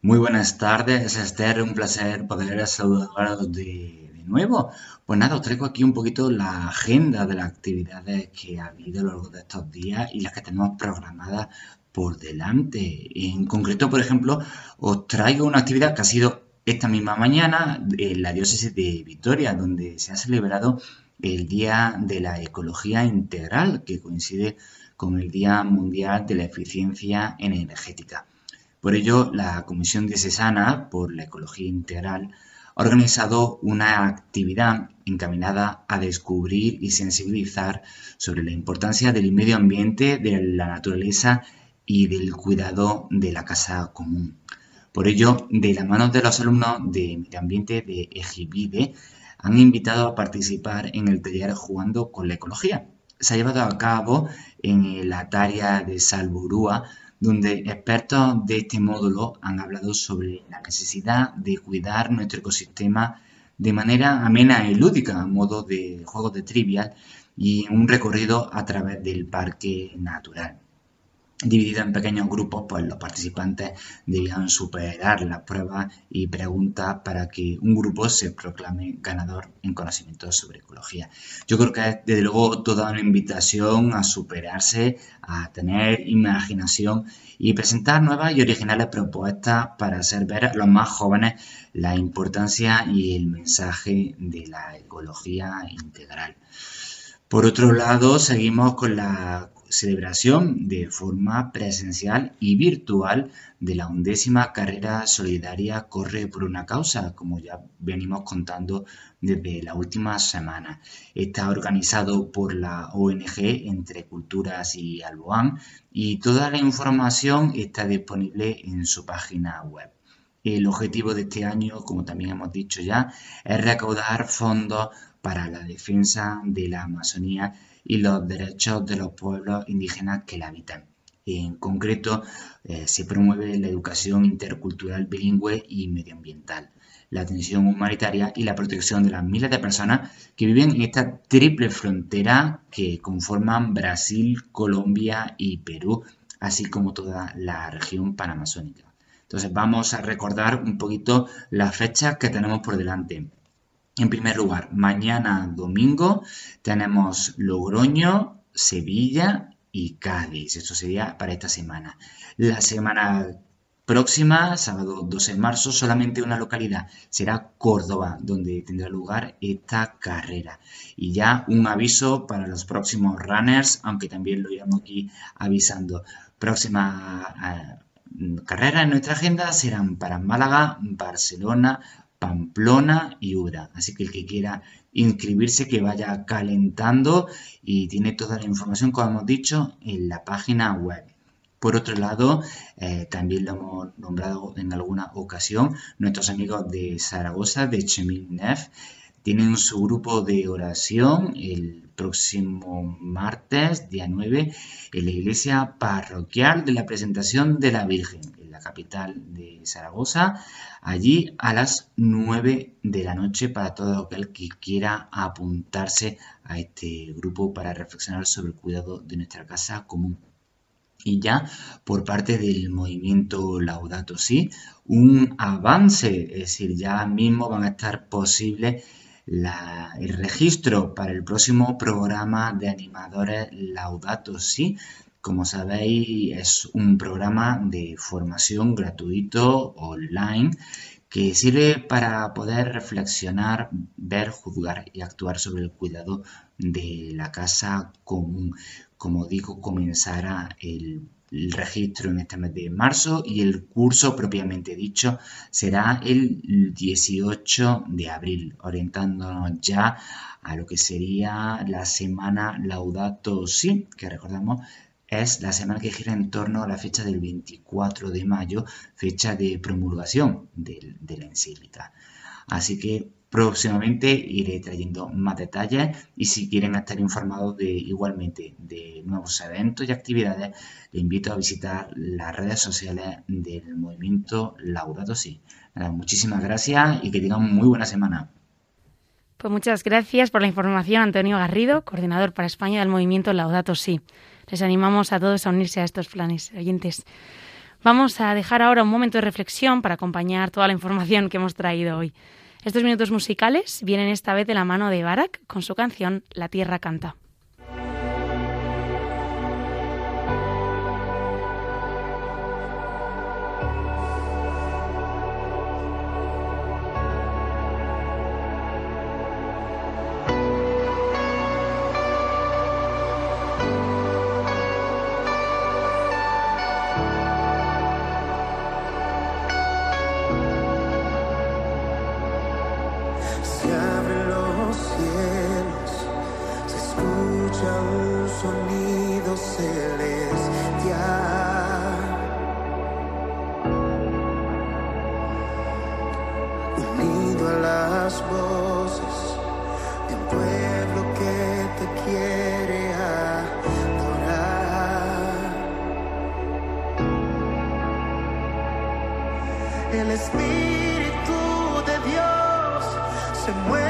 Muy buenas tardes, Esther. Un placer poder saludaros de, de nuevo. Pues nada, os traigo aquí un poquito la agenda de las actividades que ha habido a lo largo de estos días y las que tenemos programadas por delante. En concreto, por ejemplo, os traigo una actividad que ha sido esta misma mañana en la diócesis de Vitoria, donde se ha celebrado el Día de la Ecología Integral, que coincide con el Día Mundial de la Eficiencia Energética. Por ello, la Comisión Diocesana por la Ecología Integral ha organizado una actividad encaminada a descubrir y sensibilizar sobre la importancia del medio ambiente, de la naturaleza y del cuidado de la casa común. Por ello, de la mano de los alumnos de Medio Ambiente de Ejibide, han invitado a participar en el taller Jugando con la Ecología. Se ha llevado a cabo en la Ataria de Salburúa, donde expertos de este módulo han hablado sobre la necesidad de cuidar nuestro ecosistema de manera amena y lúdica, a modo de juegos de trivial y un recorrido a través del parque natural dividido en pequeños grupos, pues los participantes debían superar las pruebas y preguntas para que un grupo se proclame ganador en conocimientos sobre ecología. Yo creo que es desde luego toda una invitación a superarse, a tener imaginación y presentar nuevas y originales propuestas para hacer ver a los más jóvenes la importancia y el mensaje de la ecología integral. Por otro lado, seguimos con la celebración de forma presencial y virtual de la undécima carrera solidaria Corre por una causa, como ya venimos contando desde la última semana. Está organizado por la ONG Entre Culturas y Alboán y toda la información está disponible en su página web. El objetivo de este año, como también hemos dicho ya, es recaudar fondos para la defensa de la Amazonía y los derechos de los pueblos indígenas que la habitan. En concreto, eh, se promueve la educación intercultural bilingüe y medioambiental, la atención humanitaria y la protección de las miles de personas que viven en esta triple frontera que conforman Brasil, Colombia y Perú, así como toda la región panamazónica. Entonces vamos a recordar un poquito las fechas que tenemos por delante. En primer lugar, mañana domingo tenemos Logroño, Sevilla y Cádiz. Esto sería para esta semana. La semana próxima, sábado 12 de marzo, solamente una localidad. Será Córdoba, donde tendrá lugar esta carrera. Y ya un aviso para los próximos runners, aunque también lo iremos aquí avisando. Próxima eh, carreras en nuestra agenda serán para Málaga, Barcelona, Pamplona y Ura. Así que el que quiera inscribirse, que vaya calentando y tiene toda la información, como hemos dicho, en la página web. Por otro lado, eh, también lo hemos nombrado en alguna ocasión, nuestros amigos de Zaragoza, de Chemil Nef, tienen su grupo de oración el próximo martes, día 9, en la iglesia parroquial de la presentación de la Virgen, en la capital de Zaragoza, allí a las 9 de la noche para todo aquel que quiera apuntarse a este grupo para reflexionar sobre el cuidado de nuestra casa común. Y ya por parte del movimiento Laudato Si, un avance, es decir, ya mismo van a estar posibles el registro para el próximo programa de animadores Laudato Si. Como sabéis, es un programa de formación gratuito online que sirve para poder reflexionar, ver, juzgar y actuar sobre el cuidado de la casa común. Como digo, comenzará el registro en este mes de marzo y el curso propiamente dicho será el 18 de abril, orientándonos ya a lo que sería la semana Laudato Si, que recordamos es la semana que gira en torno a la fecha del 24 de mayo, fecha de promulgación de, la encíclica. Así que Próximamente iré trayendo más detalles y si quieren estar informados de igualmente de nuevos eventos y actividades, les invito a visitar las redes sociales del movimiento Laudato Si. muchísimas gracias y que tengan muy buena semana. Pues muchas gracias por la información, Antonio Garrido, coordinador para España del movimiento Laudato Si. Les animamos a todos a unirse a estos planes, oyentes. Vamos a dejar ahora un momento de reflexión para acompañar toda la información que hemos traído hoy. Estos minutos musicales vienen esta vez de la mano de Barak con su canción La Tierra Canta. Santo.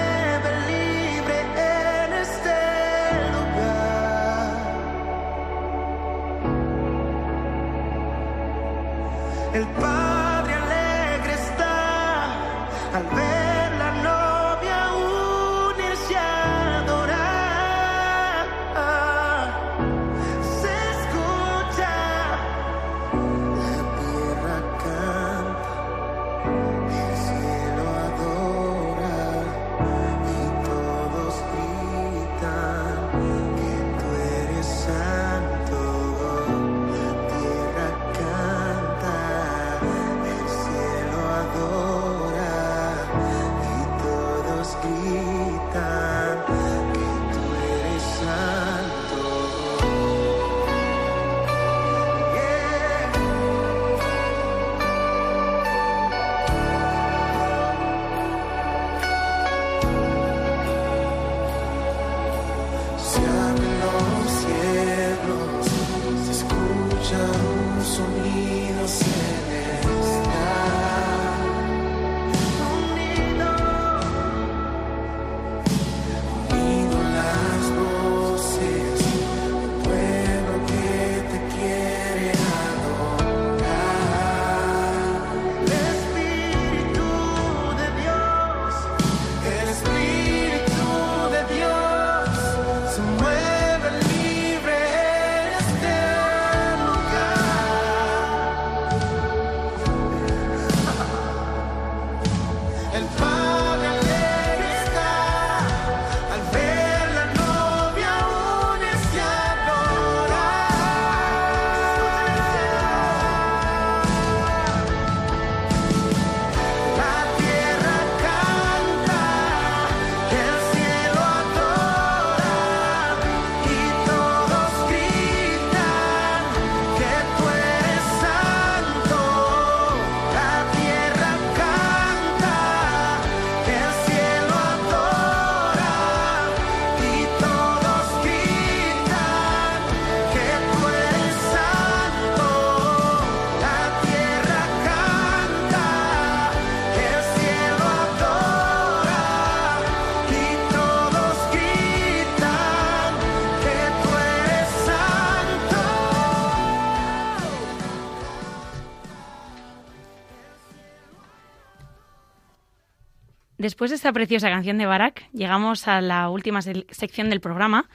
Después de esta preciosa canción de Barak, llegamos a la última sección del programa.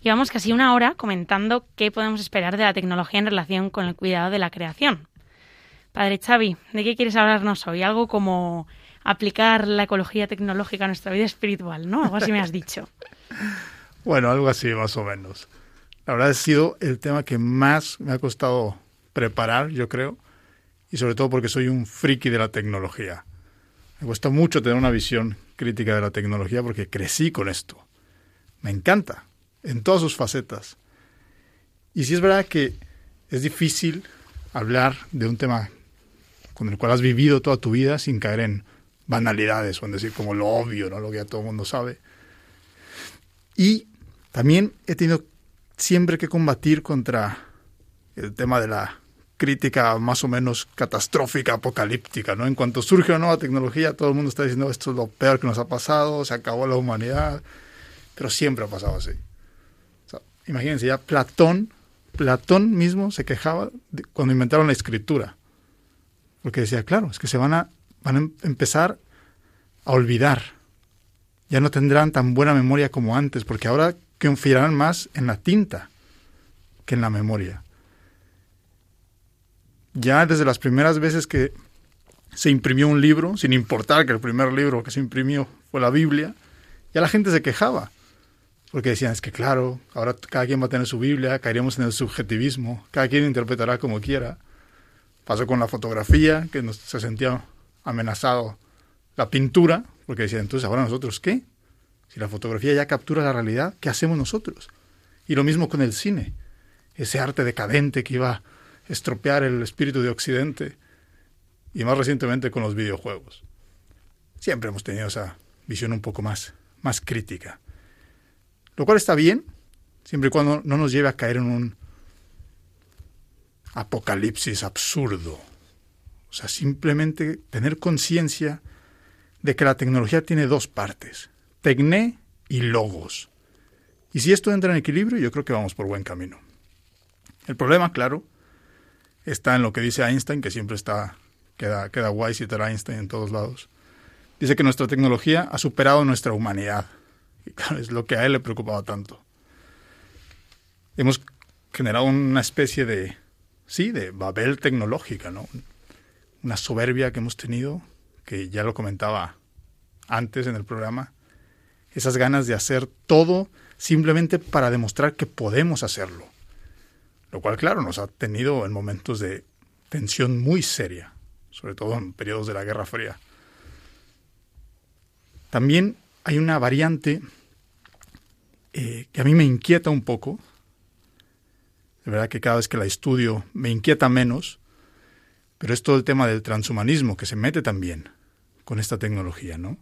Llevamos casi una hora comentando qué podemos esperar de la tecnología en relación con el cuidado de la creación. Padre Xavi, ¿de qué quieres hablarnos hoy? Algo como aplicar la ecología tecnológica a nuestra vida espiritual, ¿no? Algo así me has dicho. bueno, algo así más o menos. La verdad ha sido el tema que más me ha costado preparar, yo creo, y sobre todo porque soy un friki de la tecnología. Me cuesta mucho tener una visión crítica de la tecnología porque crecí con esto. Me encanta, en todas sus facetas. Y sí es verdad que es difícil hablar de un tema con el cual has vivido toda tu vida sin caer en banalidades o en decir como lo obvio, ¿no? lo que ya todo el mundo sabe. Y también he tenido siempre que combatir contra el tema de la crítica más o menos catastrófica, apocalíptica, ¿no? En cuanto surge una nueva tecnología, todo el mundo está diciendo esto es lo peor que nos ha pasado, se acabó la humanidad, pero siempre ha pasado así. imagínense, ya Platón, Platón mismo se quejaba cuando inventaron la escritura, porque decía, claro, es que se van a, van a em-, empezar a olvidar, ya no tendrán tan buena memoria como antes, porque ahora confiarán más en la tinta que en la memoria ya desde las primeras veces que se imprimió un libro, sin importar que el primer libro que se imprimió fue la Biblia, ya la gente se quejaba. Porque decían, es que claro, ahora cada quien va a tener su Biblia, caeríamos en el subjetivismo, cada quien interpretará como quiera. Pasó con la fotografía, que nos, se sentía amenazado la pintura, porque decían, entonces ahora nosotros qué? Si la fotografía ya captura la realidad, ¿qué hacemos nosotros? Y lo mismo con el cine, ese arte decadente que iba estropear el espíritu de Occidente y más recientemente con los videojuegos. Siempre hemos tenido esa visión un poco más, más crítica. Lo cual está bien, siempre y cuando no nos lleve a caer en un apocalipsis absurdo. O sea, simplemente tener conciencia de que la tecnología tiene dos partes, tecné y logos. Y si esto entra en equilibrio, yo creo que vamos por buen camino. El problema, claro, está en lo que dice Einstein, que siempre está, queda, queda guay citar a Einstein en todos lados. Dice que nuestra tecnología ha superado nuestra humanidad. Y claro, es lo que a él le preocupaba tanto. Hemos generado una especie de, sí, de Babel tecnológica, ¿no? Una soberbia que hemos tenido, que ya lo comentaba antes en el programa. Esas ganas de hacer todo simplemente para demostrar que podemos hacerlo lo cual, claro, nos ha tenido en momentos de tensión muy seria, sobre todo en periodos de la Guerra Fría. También hay una variante eh, que a mí me inquieta un poco, de verdad que cada vez que la estudio me inquieta menos, pero es todo el tema del transhumanismo que se mete también con esta tecnología, ¿no?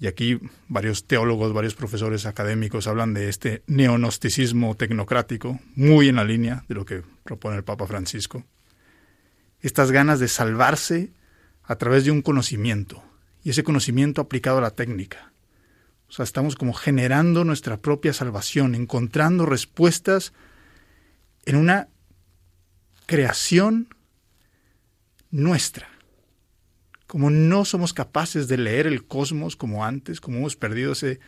Y aquí varios teólogos, varios profesores académicos hablan de este neonosticismo tecnocrático, muy en la línea de lo que propone el Papa Francisco. Estas ganas de salvarse a través de un conocimiento, y ese conocimiento aplicado a la técnica. O sea, estamos como generando nuestra propia salvación, encontrando respuestas en una creación nuestra como no somos capaces de leer el cosmos como antes, como hemos perdido ese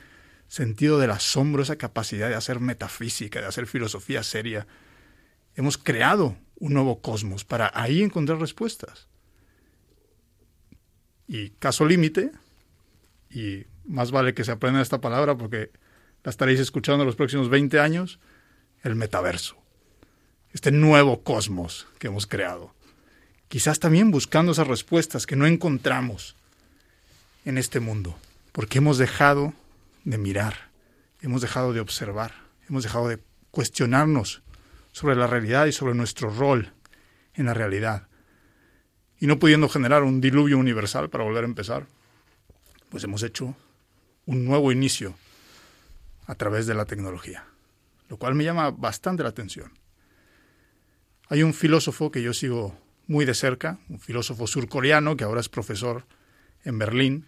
sentido del asombro, esa capacidad de hacer metafísica, de hacer filosofía seria, hemos creado un nuevo cosmos para ahí encontrar respuestas. Y caso límite, y más vale que se aprenda esta palabra porque la estaréis escuchando en los próximos 20 años, el metaverso. Este nuevo cosmos que hemos creado. Quizás también buscando esas respuestas que no encontramos en este mundo, porque hemos dejado de mirar, hemos dejado de observar, hemos dejado de cuestionarnos sobre la realidad y sobre nuestro rol en la realidad. Y no pudiendo generar un diluvio universal para volver a empezar, pues hemos hecho un nuevo inicio a través de la tecnología, lo cual me llama bastante la atención. Hay un filósofo que yo sigo muy de cerca, un filósofo surcoreano que ahora es profesor en Berlín,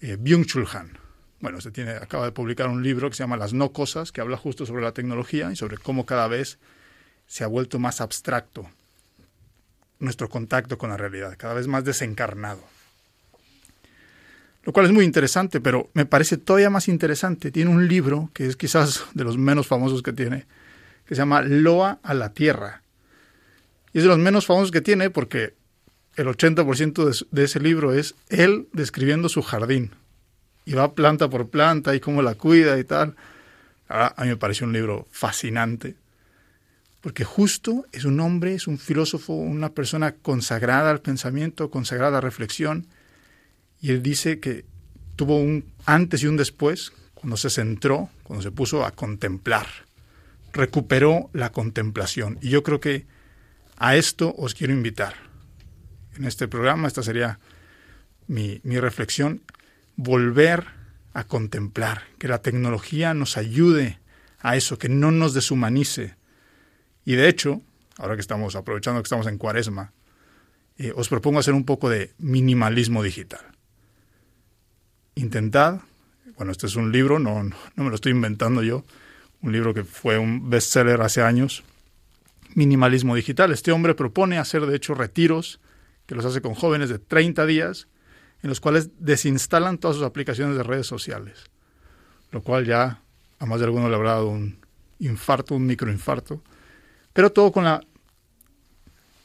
eh, Byung-Chul Han. Bueno, se tiene, acaba de publicar un libro que se llama Las no cosas, que habla justo sobre la tecnología y sobre cómo cada vez se ha vuelto más abstracto nuestro contacto con la realidad, cada vez más desencarnado. Lo cual es muy interesante, pero me parece todavía más interesante. Tiene un libro, que es quizás de los menos famosos que tiene, que se llama Loa a la Tierra. Y es de los menos famosos que tiene porque el 80% de, de ese libro es él describiendo su jardín. Y va planta por planta y cómo la cuida y tal. a mí me parece un libro fascinante porque justo es un hombre, es un filósofo, una persona consagrada al pensamiento, consagrada a la reflexión, y él dice que tuvo un antes y un después cuando se centró, cuando se puso a contemplar, recuperó la contemplación. Y yo creo que a esto os quiero invitar. En este programa, esta sería mi, mi reflexión, volver a contemplar, que la tecnología nos ayude a eso, que no nos deshumanice, y de hecho, ahora que estamos aprovechando que estamos en cuaresma, eh, os propongo hacer un poco de minimalismo digital. Intentad, bueno, este es un libro, no, no me lo estoy inventando yo, un libro que fue un bestseller hace años, Minimalismo Digital. Este hombre propone hacer, de hecho, retiros que los hace con jóvenes de 30 días, en los cuales desinstalan todas sus aplicaciones de redes sociales, lo cual ya a más de alguno le habrá dado un infarto, un microinfarto, pero todo con la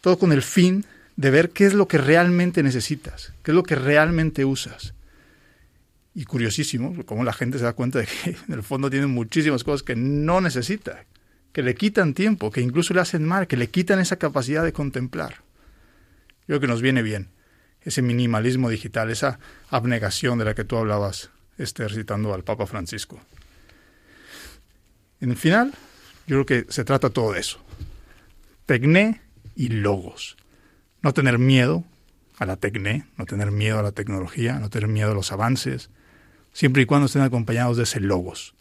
todo con el fin de ver qué es lo que realmente necesitas, qué es lo que realmente usas. Y curiosísimo, como la gente se da cuenta de que en el fondo tienen muchísimas cosas que no necesita, que le quitan tiempo, que incluso le hacen mal, que le quitan esa capacidad de contemplar. Yo creo que nos viene bien ese minimalismo digital, esa abnegación de la que tú hablabas, Esther, citando al Papa Francisco. En el final, yo creo que se trata todo de eso. Tecné y logos. No tener miedo a la tecné, no tener miedo a la tecnología, no tener miedo a los avances, siempre y cuando estén acompañados de ese logos.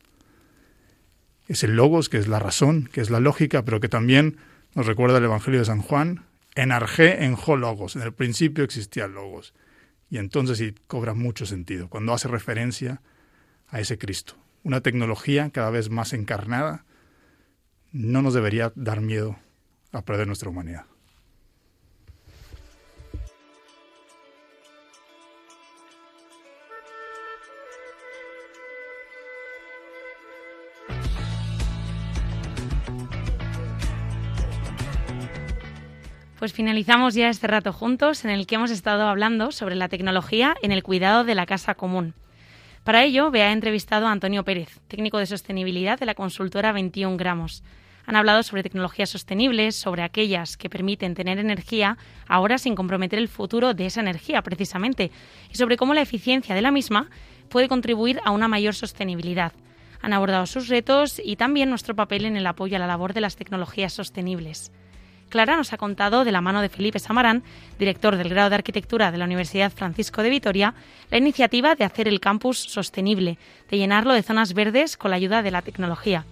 Ese logos que es la razón, que es la lógica, pero que también nos recuerda el Evangelio de San Juan, en arge en jo logos, en el principio existía logos. Y entonces sí cobra mucho sentido, cuando hace referencia a ese Cristo. Una tecnología cada vez más encarnada no nos debería dar miedo a perder nuestra humanidad. Pues finalizamos ya este rato juntos en el que hemos estado hablando sobre la tecnología en el cuidado de la casa común. Para ello, Bea entrevistado a Antonio Pérez, técnico de sostenibilidad de la consultora 21 gramos. Han hablado sobre tecnologías sostenibles, sobre aquellas que permiten tener energía ahora sin comprometer el futuro de esa energía, precisamente, y sobre cómo la eficiencia de la misma puede contribuir a una mayor sostenibilidad. Han abordado sus retos y también nuestro papel en el apoyo a la labor de las tecnologías sostenibles. Clara nos ha contado, de la mano de Felipe Samarán, director del grado de Arquitectura de la Universidad Francisco de Vitoria, la iniciativa de hacer el campus sostenible, de llenarlo de zonas verdes con la ayuda de la tecnología.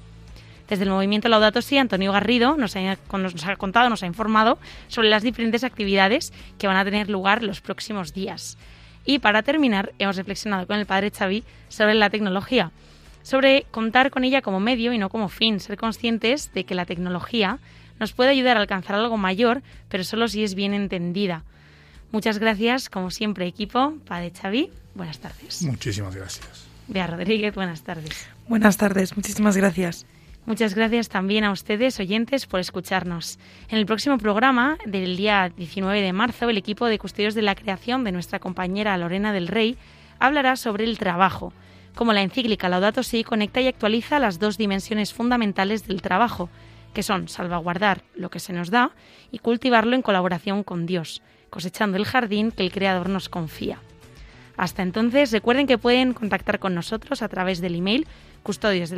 Desde el movimiento Laudato Si, Antonio Garrido nos ha, contado, nos ha informado sobre las diferentes actividades que van a tener lugar los próximos días. Y para terminar, hemos reflexionado con el padre Xavi sobre la tecnología, sobre contar con ella como medio y no como fin, ser conscientes de que la tecnología nos puede ayudar a alcanzar algo mayor, pero solo si es bien entendida. Muchas gracias, como siempre, equipo. Padre Xavi, buenas tardes. Muchísimas gracias. Bea Rodríguez, buenas tardes. Buenas tardes, muchísimas gracias. Muchas gracias también a ustedes, oyentes, por escucharnos. En el próximo programa del día 19 de marzo, el equipo de custodios de la creación de nuestra compañera Lorena del Rey hablará sobre el trabajo, cómo la encíclica Laudato Si conecta y actualiza las dos dimensiones fundamentales del trabajo, que son salvaguardar lo que se nos da y cultivarlo en colaboración con Dios, cosechando el jardín que el Creador nos confía. Hasta entonces, recuerden que pueden contactar con nosotros a través del email custodios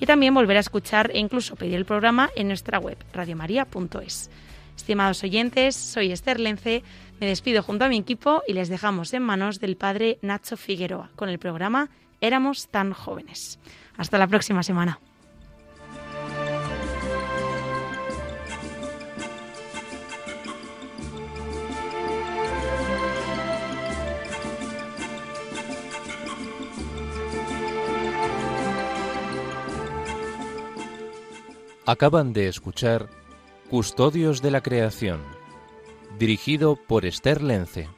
y también volver a escuchar e incluso pedir el programa en nuestra web radiomaria.es. Estimados oyentes, soy Esther Lence, me despido junto a mi equipo y les dejamos en manos del padre Nacho Figueroa con el programa Éramos tan jóvenes. Hasta la próxima semana. Acaban de escuchar Custodios de la Creación, dirigido por Esther Lence.